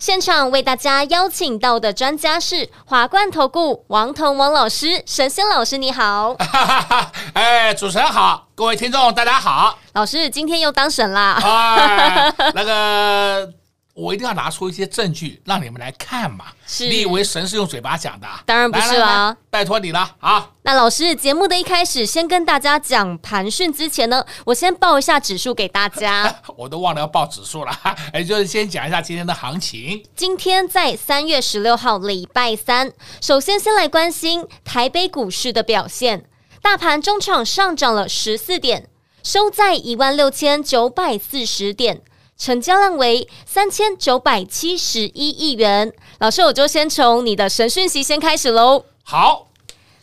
现场为大家邀请到的专家是华冠投顾王彤王老师，神仙老师你好。哎，主持人好，各位听众大家好。老师今天又当神啦。哎，那个。我一定要拿出一些证据让你们来看嘛！是你以为神是用嘴巴讲的？当然不是啦！拜托你了啊！那老师，节目的一开始，先跟大家讲盘讯之前呢，我先报一下指数给大家。我都忘了要报指数了，哎，就是先讲一下今天的行情。今天在三月十六号礼拜三，首先先来关心台北股市的表现，大盘中场上涨了十四点，收在一万六千九百四十点。成交量为三千九百七十一亿元。老师，我就先从你的神讯息先开始喽。好，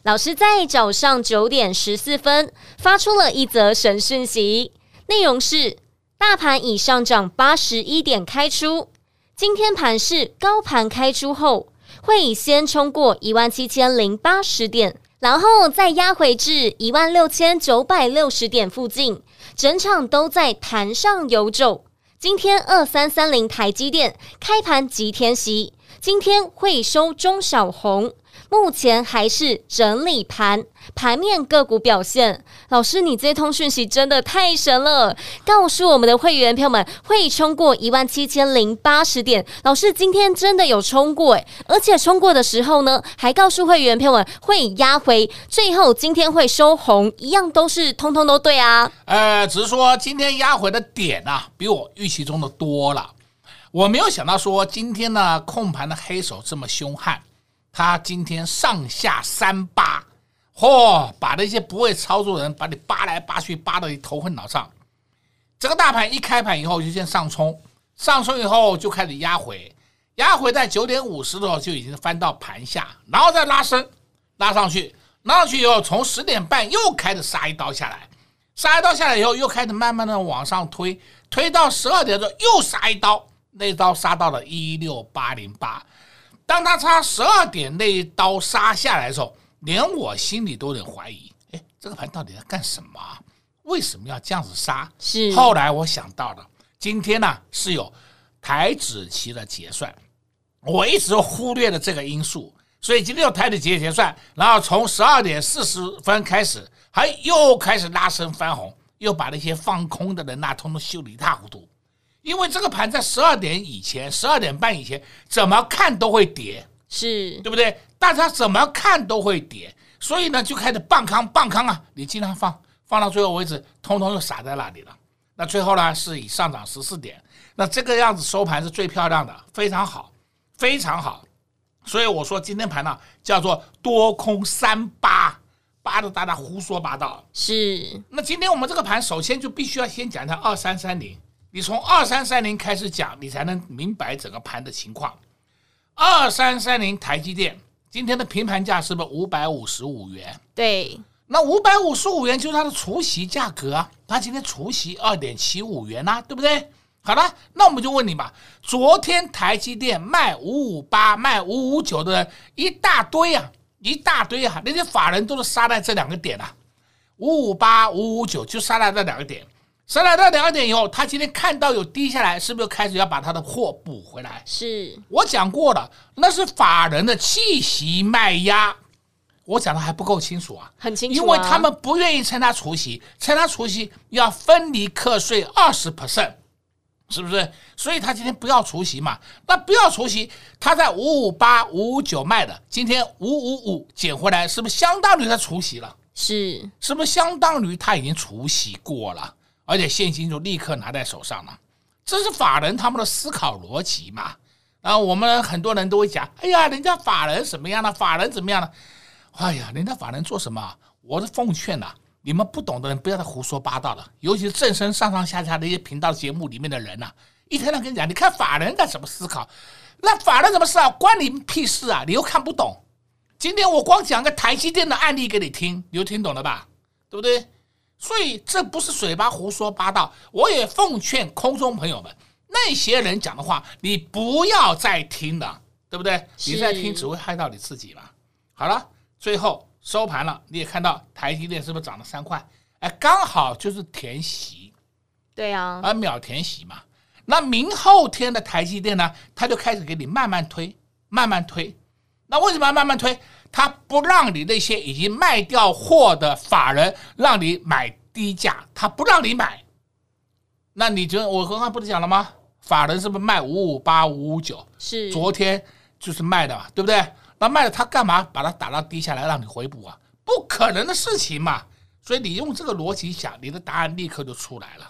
老师在早上九点十四分发出了一则神讯息，内容是：大盘已上涨八十一点开出，今天盘是高盘开出后，会先冲过一万七千零八十点，然后再压回至一万六千九百六十点附近，整场都在盘上游走。今天二三三零台积电开盘即天息，今天会收中小红，目前还是整理盘。盘面个股表现，老师，你这通讯息真的太神了！告诉我们的会员朋友们，会冲过一万七千零八十点。老师今天真的有冲过诶，而且冲过的时候呢，还告诉会员朋友们会压回，最后今天会收红，一样都是通通都对啊。呃，只是说今天压回的点啊，比我预期中的多了。我没有想到说今天呢控盘的黑手这么凶悍，他今天上下三巴。嚯、把那些不会操作的人，把你扒来扒去，扒到你头昏脑胀。这个大盘一开盘以后就先上冲，上冲以后就开始压回，压回在九点五十的时候就已经翻到盘下，然后再拉升，拉上去，拉上去以后从十点半又开始杀一刀下来，杀一刀下来以后又开始慢慢的往上推，推到十二点的时候又杀一刀，那刀杀到了一六八零八。当他差十二点那一刀杀下来的时候。连我心里都有点怀疑，哎，这个盘到底在干什么？为什么要这样子杀？是。后来我想到了，今天呢是有台子期的结算，我一直忽略了这个因素，所以今天有台指期结算，然后从十二点四十分开始，还又开始拉升翻红，又把那些放空的人那通通修理一塌糊涂。因为这个盘在十二点以前，十二点半以前怎么看都会跌，是对不对？大家怎么看都会跌，所以呢就开始棒康棒康啊！你经常放放到最后为止，通通又撒在那里了。那最后呢是以上涨十四点，那这个样子收盘是最漂亮的，非常好，非常好。所以我说今天盘呢叫做多空三八，八的大家胡说八道。是。那今天我们这个盘首先就必须要先讲一下二三三零，你从二三三零开始讲，你才能明白整个盘的情况。二三三零台积电。今天的平盘价是不是五百五十五元？对，那五百五十五元就是它的除息价格啊。它今天除息二点七五元呐、啊，对不对？好了，那我们就问你吧。昨天台积电卖五五八、卖五五九的人一大堆啊，一大堆啊，那些法人都是杀在这两个点啊，五五八、五五九就杀在这两个点。上来到两点以后，他今天看到有低下来，是不是开始要把他的货补回来？是我讲过了，那是法人的气息卖压。我讲的还不够清楚啊？很清楚啊，因为他们不愿意趁他除夕，趁他除夕要分离课税二十 percent，是不是？所以他今天不要除夕嘛？那不要除夕，他在五五八、五五九卖的，今天五五五捡回来，是不是相当于他除夕了？是，是不是相当于他已经除夕过了？而且现金就立刻拿在手上了，这是法人他们的思考逻辑嘛？啊，我们很多人都会讲，哎呀，人家法人什么样的？法人怎么样呢？哎呀，人家法人做什么？我是奉劝呐，你们不懂的人不要再胡说八道了。尤其是正身上上下下的一些频道节目里面的人呐，一天到跟你讲，你看法人在怎么思考，那法人怎么思考关你屁事啊？你又看不懂。今天我光讲个台积电的案例给你听，你就听懂了吧？对不对？所以这不是嘴巴胡说八道。我也奉劝空中朋友们，那些人讲的话，你不要再听了，对不对？你再听只会害到你自己嘛。好了，最后收盘了，你也看到台积电是不是涨了三块？哎，刚好就是填息，对呀，而秒填息嘛。那明后天的台积电呢，他就开始给你慢慢推，慢慢推。那为什么要慢慢推？他不让你那些已经卖掉货的法人让你买低价，他不让你买。那你觉得我刚刚不是讲了吗？法人是不是卖五五八、五五九？是，昨天就是卖的嘛，对不对？那卖了他干嘛把它打到低下来让你回补啊？不可能的事情嘛。所以你用这个逻辑想，你的答案立刻就出来了。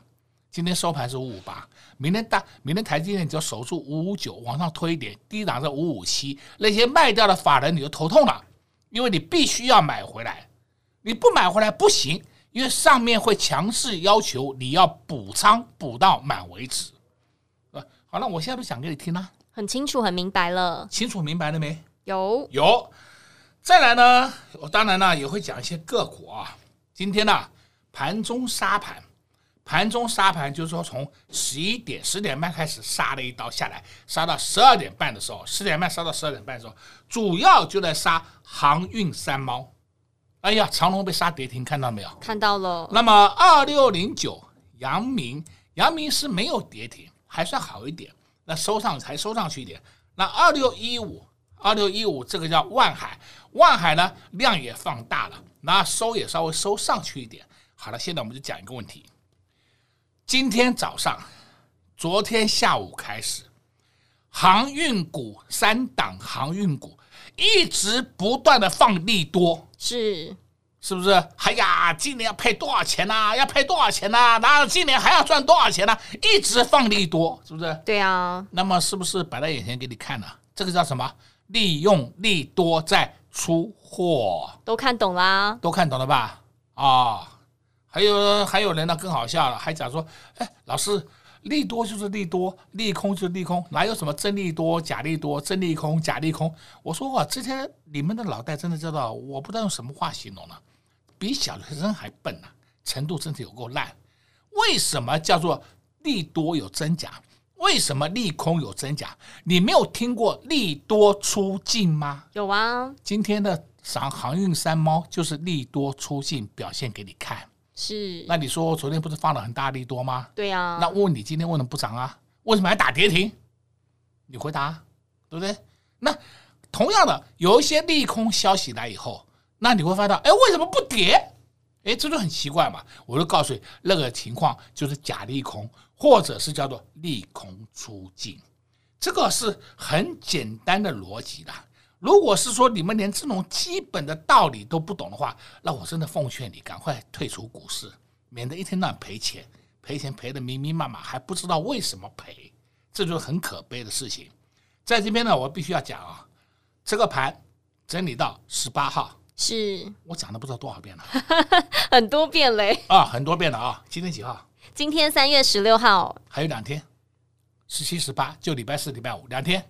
今天收盘是五五八，明天大，明天台积电只要守住五五九，往上推一点，低档是五五七，那些卖掉的法人你就头痛了，因为你必须要买回来，你不买回来不行，因为上面会强势要求你要补仓补到满为止。啊，好了，我现在不讲给你听了，很清楚，很明白了，清楚明白了没？有有，再来呢，我当然呢也会讲一些个股啊。今天呢，盘中杀盘，盘中杀盘就是说从十一点十点半开始杀了一刀下来，杀到十二点半的时候，十点半杀到十二点半的时候，主要就在杀航运三猫。哎呀，长龙被杀跌停，看到没有？看到了。那么二六零九阳明，阳明是没有跌停，还算好一点，那收上才收上去一点。那二六一五，二六一五这个叫万海，万海呢量也放大了。那收也稍微收上去一点。好了，现在我们就讲一个问题。今天早上、昨天下午开始，航运股三档航运股一直不断的放利多，是是不是？哎呀，今年要赔多少钱呐、啊？要赔多少钱呐、啊？然后今年还要赚多少钱呢、啊？一直放利多，是不是？对啊。那么是不是摆在眼前给你看呢？这个叫什么？利用利多在出货，都看懂啦，都看懂了吧？啊、哦，还有还有人呢，更好笑了，还讲说，哎，老师，利多就是利多，利空就是利空，哪有什么真利多假利多，真利空假利空？我说哇，这些你们的脑袋真的知道，我不知道用什么话形容了，比小学生还笨呢、啊，程度真的有够烂。为什么叫做利多有真假？为什么利空有真假？你没有听过利多出尽吗？有啊，今天的涨航运三猫就是利多出尽表现给你看。是，那你说昨天不是放了很大利多吗？对啊。那问你今天为什么不涨啊？为什么还打跌停？你回答，对不对？那同样的，有一些利空消息来以后，那你会发现，哎，为什么不跌？哎，这就很奇怪嘛！我就告诉你，那个情况就是假利空，或者是叫做利空出尽，这个是很简单的逻辑的。如果是说你们连这种基本的道理都不懂的话，那我真的奉劝你赶快退出股市，免得一天到晚赔钱，赔钱赔的密密麻麻，还不知道为什么赔，这就是很可悲的事情。在这边呢，我必须要讲啊，这个盘整理到十八号。是我讲了不知道多少遍了，很多遍嘞啊，很多遍了啊！今天几号？今天三月十六号，还有两天，十七、十八，就礼拜四、礼拜五两天。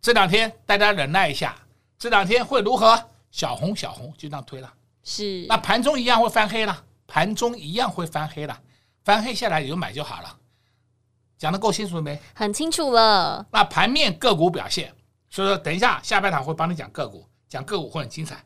这两天大家忍耐一下，这两天会如何？小红小红就这样推了，是。那盘中一样会翻黑了，盘中一样会翻黑了，翻黑下来你就买就好了。讲的够清楚了没？很清楚了。那盘面个股表现，所以说等一下下半场会帮你讲个股，讲个股会很精彩。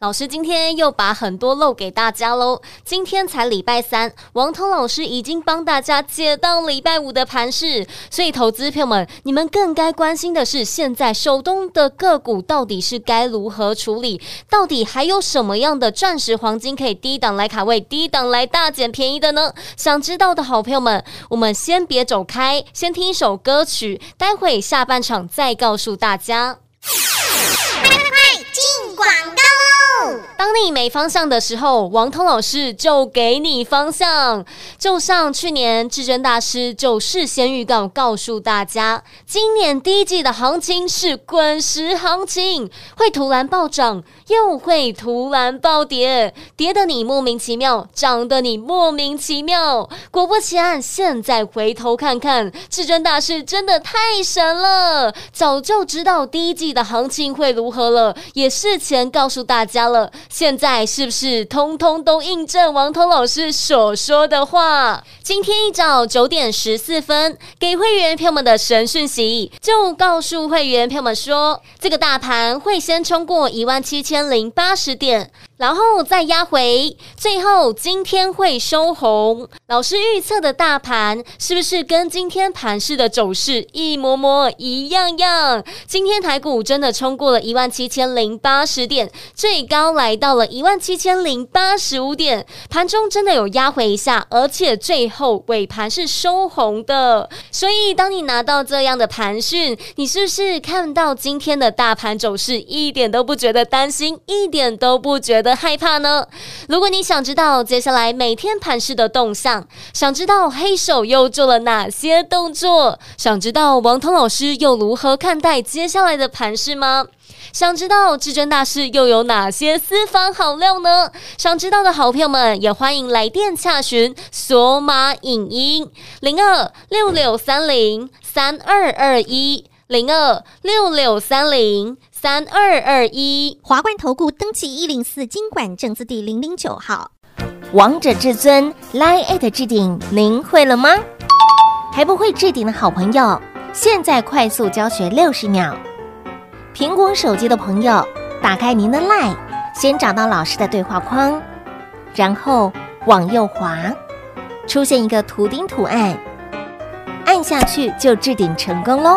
老师今天又把很多漏给大家喽。今天才礼拜三，王彤老师已经帮大家解到礼拜五的盘势，所以投资朋友们，你们更该关心的是，现在手中的个股到底是该如何处理？到底还有什么样的钻石黄金可以低档来卡位，低档来大捡便宜的呢？想知道的好朋友们，我们先别走开，先听一首歌曲，待会下半场再告诉大家。快快进广告。当你没方向的时候，王通老师就给你方向。就像去年至尊大师就事先预告告诉大家，今年第一季的行情是滚石行情，会突然暴涨，又会突然暴跌，跌得你莫名其妙，涨得你莫名其妙。果不其然，现在回头看看，至尊大师真的太神了，早就知道第一季的行情会如何了，也事前告诉大家了。现在是不是通通都印证王彤老师所说的话？今天一早九点十四分，给会员朋友们的神讯息，就告诉会员朋友们说，这个大盘会先冲过一万七千零八十点。然后再压回，最后今天会收红。老师预测的大盘是不是跟今天盘市的走势一模模一样样？今天台股真的冲过了一万七千零八十点，最高来到了一万七千零八十五点，盘中真的有压回一下，而且最后尾盘是收红的。所以当你拿到这样的盘讯，你是不是看到今天的大盘走势一点都不觉得担心，一点都不觉得害怕呢？如果你想知道接下来每天盘势的动向，想知道黑手又做了哪些动作，想知道王彤老师又如何看待接下来的盘势吗？想知道至尊大师又有哪些私房好料呢？想知道的好朋友们也欢迎来电洽询索马影音零二六六三零三二二一零二六六三零。三二二一，华冠投顾登记一零四经管证字第零零九号，王者至尊 Line@ 置顶，您会了吗？还不会置顶的好朋友，现在快速教学六十秒。苹果手机的朋友，打开您的 Line，先找到老师的对话框，然后往右滑，出现一个图钉图案，按下去就置顶成功喽。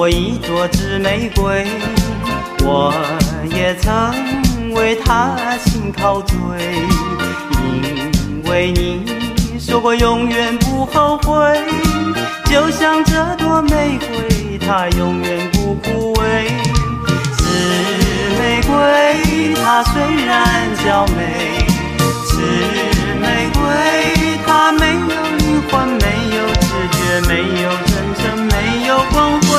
我一朵紫玫瑰，我也曾为她心陶醉。因为你说过永远不后悔，就像这朵玫瑰，它永远不枯萎。紫玫瑰，它虽然娇美，紫玫瑰，它没有灵魂，没有知觉，没有真诚。没有光辉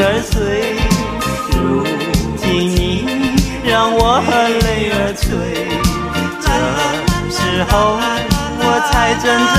儿碎，如今你让我含泪儿垂。这时候我才真正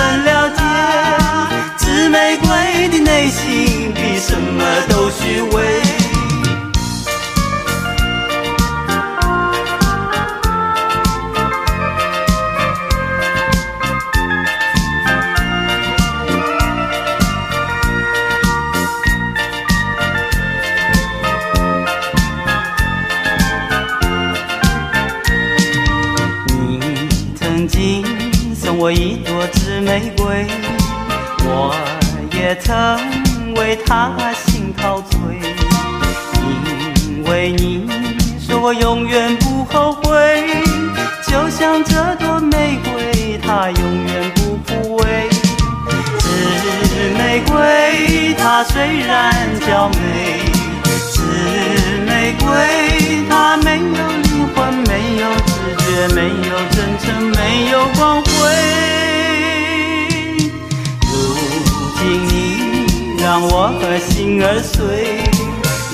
心儿碎，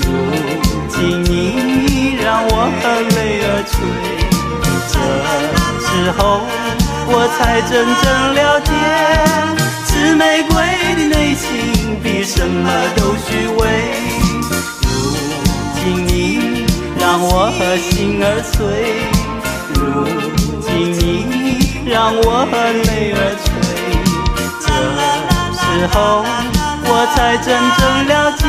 如今你让我和泪儿垂。这时候我才真正了解，紫玫瑰的内心比什么都虚伪。如今你让我和心儿碎，如今你让我泪儿垂。这时候我才真正了解，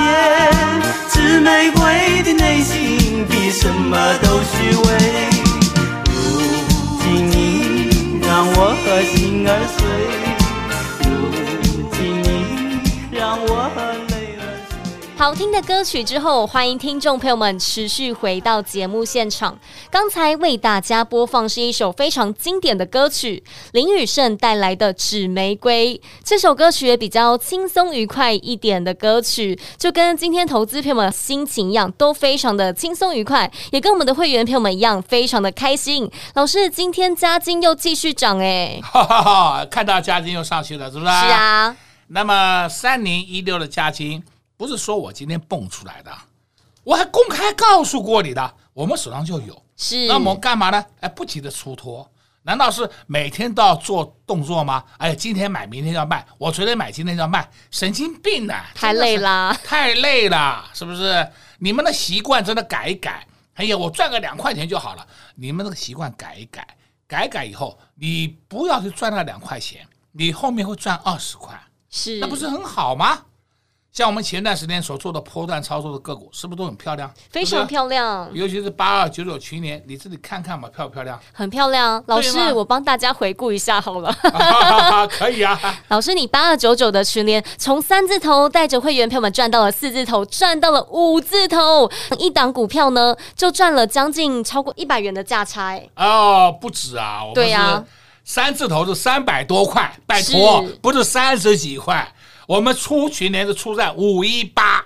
紫玫瑰的内心比什么都虚伪。如今你让我和心儿碎，好听的歌曲之后，欢迎听众朋友们持续回到节目现场。刚才为大家播放是一首非常经典的歌曲，林雨胜带来的《纸玫瑰》。这首歌曲也比较轻松愉快一点的歌曲，就跟今天投资朋友们心情一样，都非常的轻松愉快，也跟我们的会员朋友们一样，非常的开心。老师，今天加金又继续涨哎，哈哈哈，看到加金又上去了，是不是？是啊。那么三零一六的加金。不是说我今天蹦出来的，我还公开告诉过你的，我们手上就有。是，那我们干嘛呢？哎，不急着出脱，难道是每天都要做动作吗？哎，今天买，明天要卖，我昨天买，今天要卖，神经病啊！太累了，太累了，是不是？你们的习惯真的改一改。哎呀，我赚个两块钱就好了。你们这个习惯改一改，改改以后，你不要去赚那两块钱，你后面会赚二十块，是，那不是很好吗？像我们前段时间所做的波段操作的个股，是不是都很漂亮？非常漂亮，尤其是八二九九群联，你自己看看吧，漂不漂亮？很漂亮。老师，我帮大家回顾一下好了。啊、可以啊。老师，你八二九九的群联，从三字头带着会员朋友们赚到了四字头，赚到了五字头，一档股票呢就赚了将近超过一百元的价差。哦，不止啊。对呀，三字头是三百多块，拜托，不是三十几块。我们出群联是出在五一八，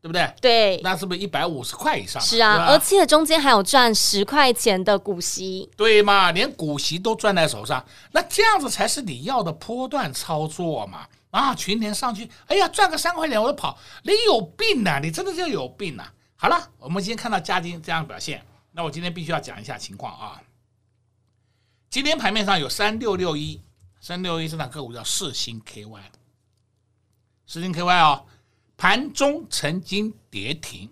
对不对？对，那是不是一百五十块以上？是啊，而且中间还有赚十块钱的股息，对嘛？连股息都赚在手上，那这样子才是你要的波段操作嘛？啊，群联上去，哎呀，赚个三块钱我就跑，你有病啊！你真的就有病啊！好了，我们今天看到嘉金这样表现，那我今天必须要讲一下情况啊。今天盘面上有三六六一，三六一这档个股叫四星 KY。世芯 KY 哦，盘中曾经跌停，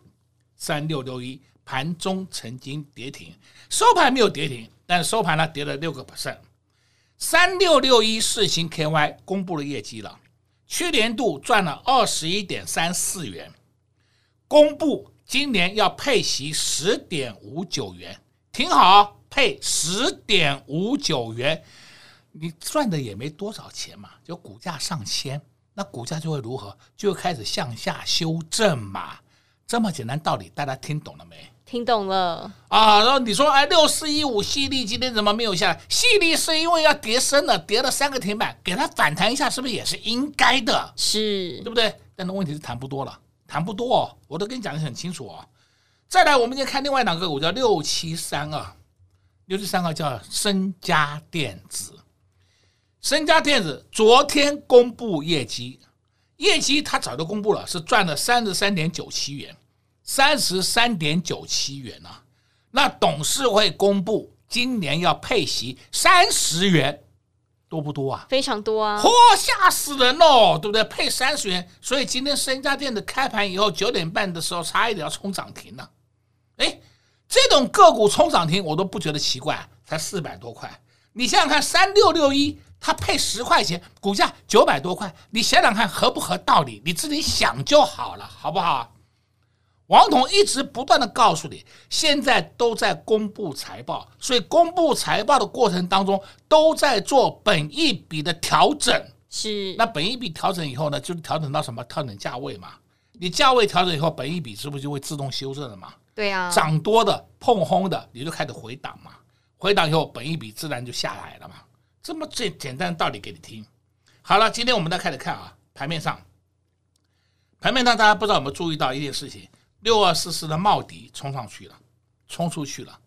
三六六一盘中曾经跌停，收盘没有跌停，但收盘呢跌了六个 percent。三六六一世芯 KY 公布了业绩了，去年度赚了二十一点三四元，公布今年要配息十点五九元，挺好，配十点五九元，你赚的也没多少钱嘛，就股价上千。那股价就会如何？就会开始向下修正嘛，这么简单道理，大家听懂了没？听懂了啊！然后你说，哎，六四一五矽力今天怎么没有下来？矽力是因为要跌深了，跌了三个停板，给它反弹一下，是不是也是应该的？是，对不对？但是问题是谈不多了，谈不多哦，我都跟你讲的很清楚哦。再来，我们先看另外两个股叫六七三二，六七三二叫深加电子。升佳电子昨天公布业绩，业绩它早就公布了，是赚了三十三点九七元，三十三点九七元啊。那董事会公布今年要配息三十元，多不多啊？非常多啊！嚯，吓死人喽，对不对？配三十元，所以今天升佳电子开盘以后九点半的时候，差一点要冲涨停了。哎，这种个股冲涨停我都不觉得奇怪，才四百多块。你想想看，三六六一。它配十块钱，股价九百多块，你想想看合不合道理？你自己想就好了，好不好？王彤一直不断的告诉你，现在都在公布财报，所以公布财报的过程当中都在做本一笔的调整。是，那本一笔调整以后呢，就是调整到什么？调整价位嘛。你价位调整以后，本一笔是不是就会自动修正了嘛？对啊，涨多的碰轰的，你就开始回档嘛。回档以后，本一笔自然就下来了嘛。这么最简单的道理给你听，好了，今天我们再开始看啊，盘面上，盘面上大家不知道有没有注意到一件事情，六二四四的茂迪冲上去了，冲出去了，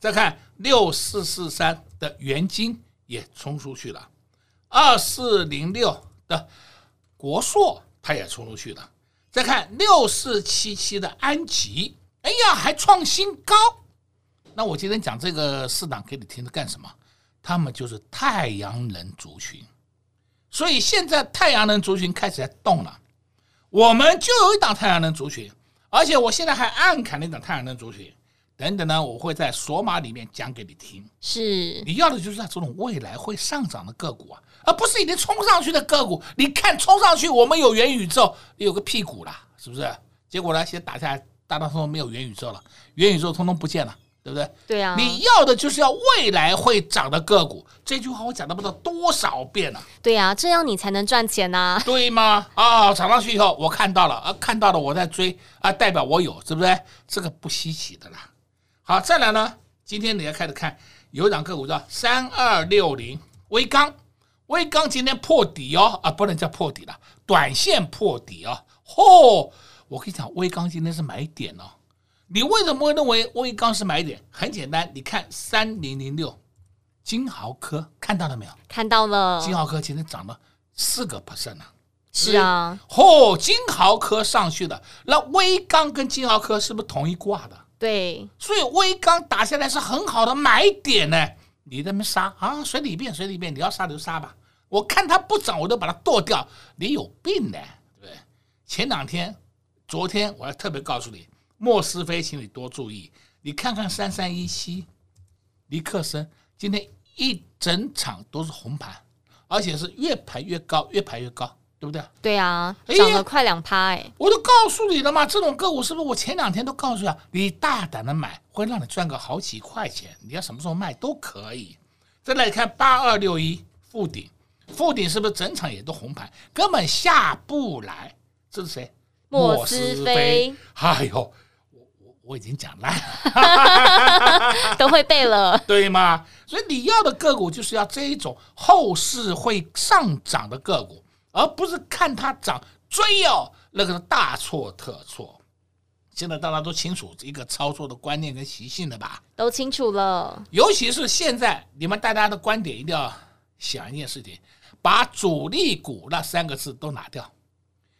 再看六四四三的元晶也冲出去了，二四零六的国硕它也冲出去了，再看六四七七的安吉，哎呀，还创新高，那我今天讲这个四档给你听是干什么？他们就是太阳能族群，所以现在太阳能族群开始在动了。我们就有一档太阳能族群，而且我现在还暗砍了一档太阳能族群。等等呢，我会在索马里面讲给你听。是，你要的就是这种未来会上涨的个股啊，而不是已经冲上去的个股。你看冲上去，我们有元宇宙，有个屁股啦，是不是？结果呢，现在打下来，大大通通没有元宇宙了，元宇宙通通不见了。对不对？对啊，你要的就是要未来会涨的个股。这句话我讲了不知道多少遍了。对啊，这样你才能赚钱呐。对吗？啊，涨上去以后我看到了啊，看到了我在追啊，代表我有，是不是？这个不稀奇的啦。好，再来呢，今天你要开始看有一档个股叫三二六零威钢，威钢今天破底哦，啊，不能叫破底了，短线破底哦。嚯，我跟你讲，威钢今天是买点哦。你为什么会认为威刚是买点？很简单，你看三零零六金豪科看到了没有？看到了，金豪科今天涨了四个 percent 呢。是啊，嚯、哦，金豪科上去的，那威刚跟金豪科是不是同一挂的？对，所以威刚打下来是很好的买点呢。你在那边杀啊，随你便，随你便，你要杀就杀吧。我看它不涨，我就把它剁掉。你有病呢，对不对？前两天、昨天，我还特别告诉你。莫斯菲，请你多注意。你看看三三一七，尼克森今天一整场都是红盘，而且是越盘越高，越盘越高，对不对？对啊，涨了快两趴哎！我都告诉你了嘛，这种个股是不是我前两天都告诉你了？你大胆的买，会让你赚个好几块钱。你要什么时候卖都可以。再来看八二六一富鼎，富鼎是不是整场也都红盘，根本下不来？这是谁？莫斯菲。哎呦！我已经讲烂了，都会背了，对吗？所以你要的个股就是要这一种后市会上涨的个股，而不是看它涨追哦，那个是大错特错。现在大家都清楚一个操作的观念跟习性了吧？都清楚了。尤其是现在，你们大家的观点一定要想一件事情：把主力股那三个字都拿掉。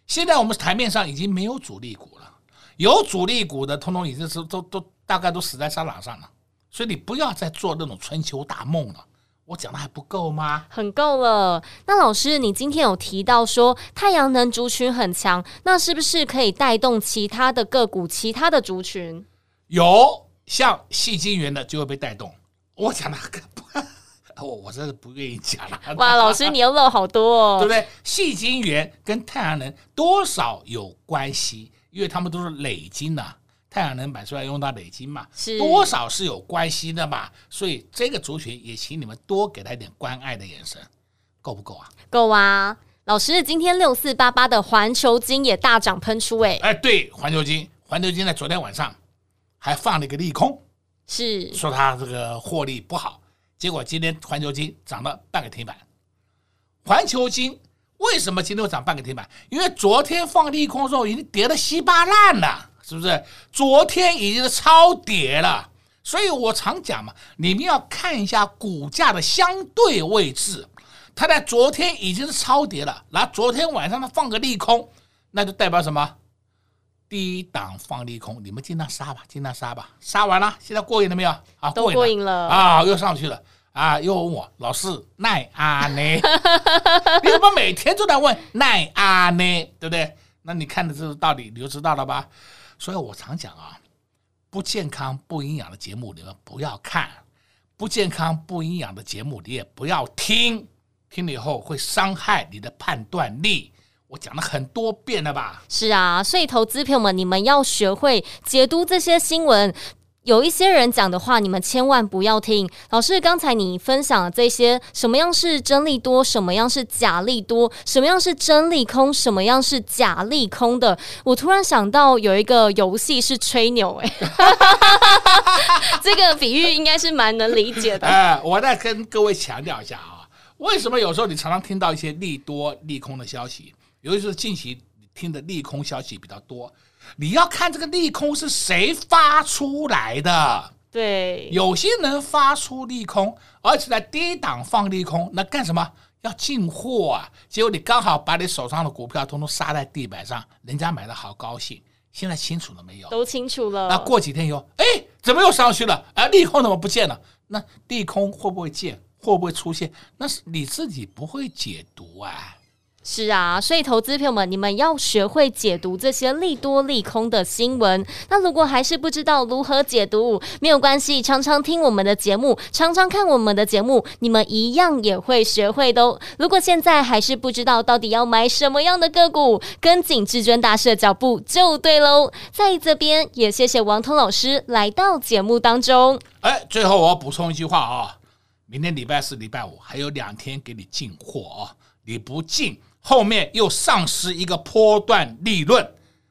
现在我们台面上已经没有主力股了。有主力股的，通通已经是都都大概都死在沙场上了，所以你不要再做那种春秋大梦了。我讲的还不够吗？很够了。那老师，你今天有提到说太阳能族群很强，那是不是可以带动其他的个股、其他的族群？有，像细晶圆的就会被带动。我讲的 我我真是不愿意讲了。哇，老师你又漏好多哦，对不对？细晶圆跟太阳能多少有关系？因为他们都是累金呐，太阳能板出来用到累金嘛，是多少是有关系的嘛，所以这个族群也请你们多给他一点关爱的眼神，够不够啊？够啊！老师，今天六四八八的环球金也大涨喷出哎，哎，对，环球金，环球金在昨天晚上还放了一个利空，是说它这个获利不好，结果今天环球金涨了半个停板，环球晶。为什么今天会涨半个停板？因为昨天放利空的时候已经跌得稀巴烂了，是不是？昨天已经是超跌了，所以我常讲嘛，你们要看一下股价的相对位置。它在昨天已经是超跌了，然后昨天晚上它放个利空，那就代表什么？低档放利空，你们尽量杀吧，尽量杀吧，杀完了，现在过瘾了没有？啊，都过瘾了啊，又上去了。啊！又问我老师奈阿呢？你怎么每天都在问奈阿呢？对不对？那你看的这个道理，你就知道了吧？所以我常讲啊，不健康、不营养的节目你们不要看，不健康、不营养的节目你也不要听，听了以后会伤害你的判断力。我讲了很多遍了吧？是啊，所以投资朋友们，你们要学会解读这些新闻。有一些人讲的话，你们千万不要听。老师，刚才你分享的这些，什么样是真利多，什么样是假利多，什么样是真利空，什么样是假利空的？我突然想到有一个游戏是吹牛，哎，这个比喻应该是蛮能理解的。哎，我再跟各位强调一下啊，为什么有时候你常常听到一些利多、利空的消息，尤其是近期听的利空消息比较多。你要看这个利空是谁发出来的？对，有些人发出利空，而且在低档放利空，那干什么？要进货啊！结果你刚好把你手上的股票通通杀在地板上，人家买的好高兴。现在清楚了没有？都清楚了。那过几天以后，哎，怎么又上去了？啊，利空怎么不见了？那利空会不会见？会不会出现？那是你自己不会解读啊。是啊，所以投资朋友们，你们要学会解读这些利多利空的新闻。那如果还是不知道如何解读，没有关系，常常听我们的节目，常常看我们的节目，你们一样也会学会的哦。如果现在还是不知道到底要买什么样的个股，跟紧至尊大师的脚步就对喽。在这边也谢谢王彤老师来到节目当中。哎，最后我要补充一句话啊，明天礼拜四、礼拜五还有两天给你进货啊，你不进。后面又丧失一个波段利润，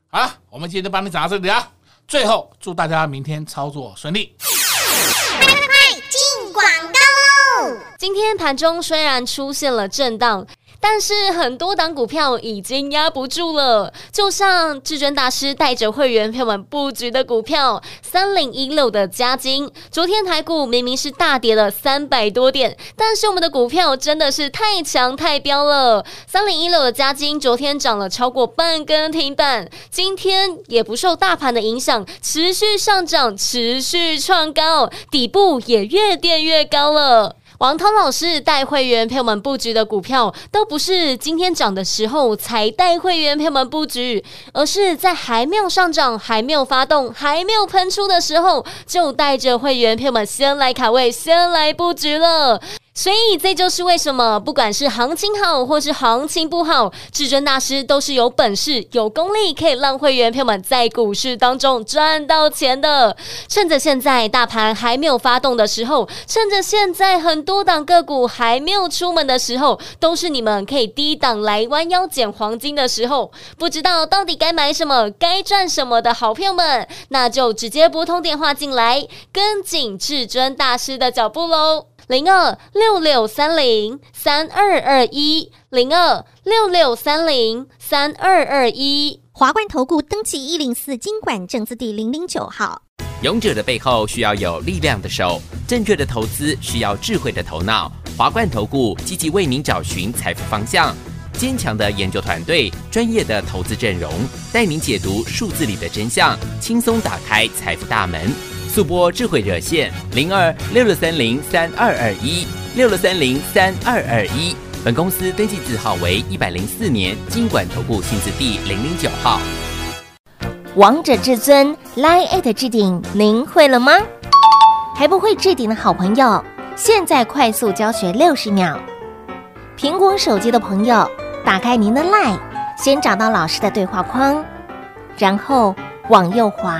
好了，我们今天就帮你讲到这里啊。最后祝大家明天操作顺利。快快快，进广告喽！今天盘中虽然出现了震荡。但是很多档股票已经压不住了，就像至尊大师带着会员朋友们布局的股票三零一六的嘉金，昨天台股明明是大跌了三百多点，但是我们的股票真的是太强太飙了。三零一六的嘉金昨天涨了超过半根停板，今天也不受大盘的影响，持续上涨，持续创高，底部也越垫越高了。王涛老师带会员朋友们布局的股票，都不是今天涨的时候才带会员朋友们布局，而是在还没有上涨、还没有发动、还没有喷出的时候，就带着会员朋友们先来卡位、先来布局了。所以这就是为什么，不管是行情好或是行情不好，至尊大师都是有本事、有功力，可以让会员朋友们在股市当中赚到钱的。趁着现在大盘还没有发动的时候，趁着现在很多档个股还没有出门的时候，都是你们可以低档来弯腰捡黄金的时候。不知道到底该买什么、该赚什么的好朋友们，那就直接拨通电话进来，跟紧至尊大师的脚步喽。零二六六三零三二二一，零二六六三零三二二一，华冠投顾登记一零四金管证字第零零九号。勇者的背后需要有力量的手，正确的投资需要智慧的头脑。华冠投顾积极为您找寻财富方向，坚强的研究团队，专业的投资阵容，带您解读数字里的真相，轻松打开财富大门。速播智慧热线零二六六三零三二二一六六三零三二二一，本公司登记字号为一百零四年金管投顾新字第零零九号。王者至尊 Line@ at 置顶，您会了吗？还不会置顶的好朋友，现在快速教学六十秒。苹果手机的朋友，打开您的 Line，先找到老师的对话框，然后往右滑。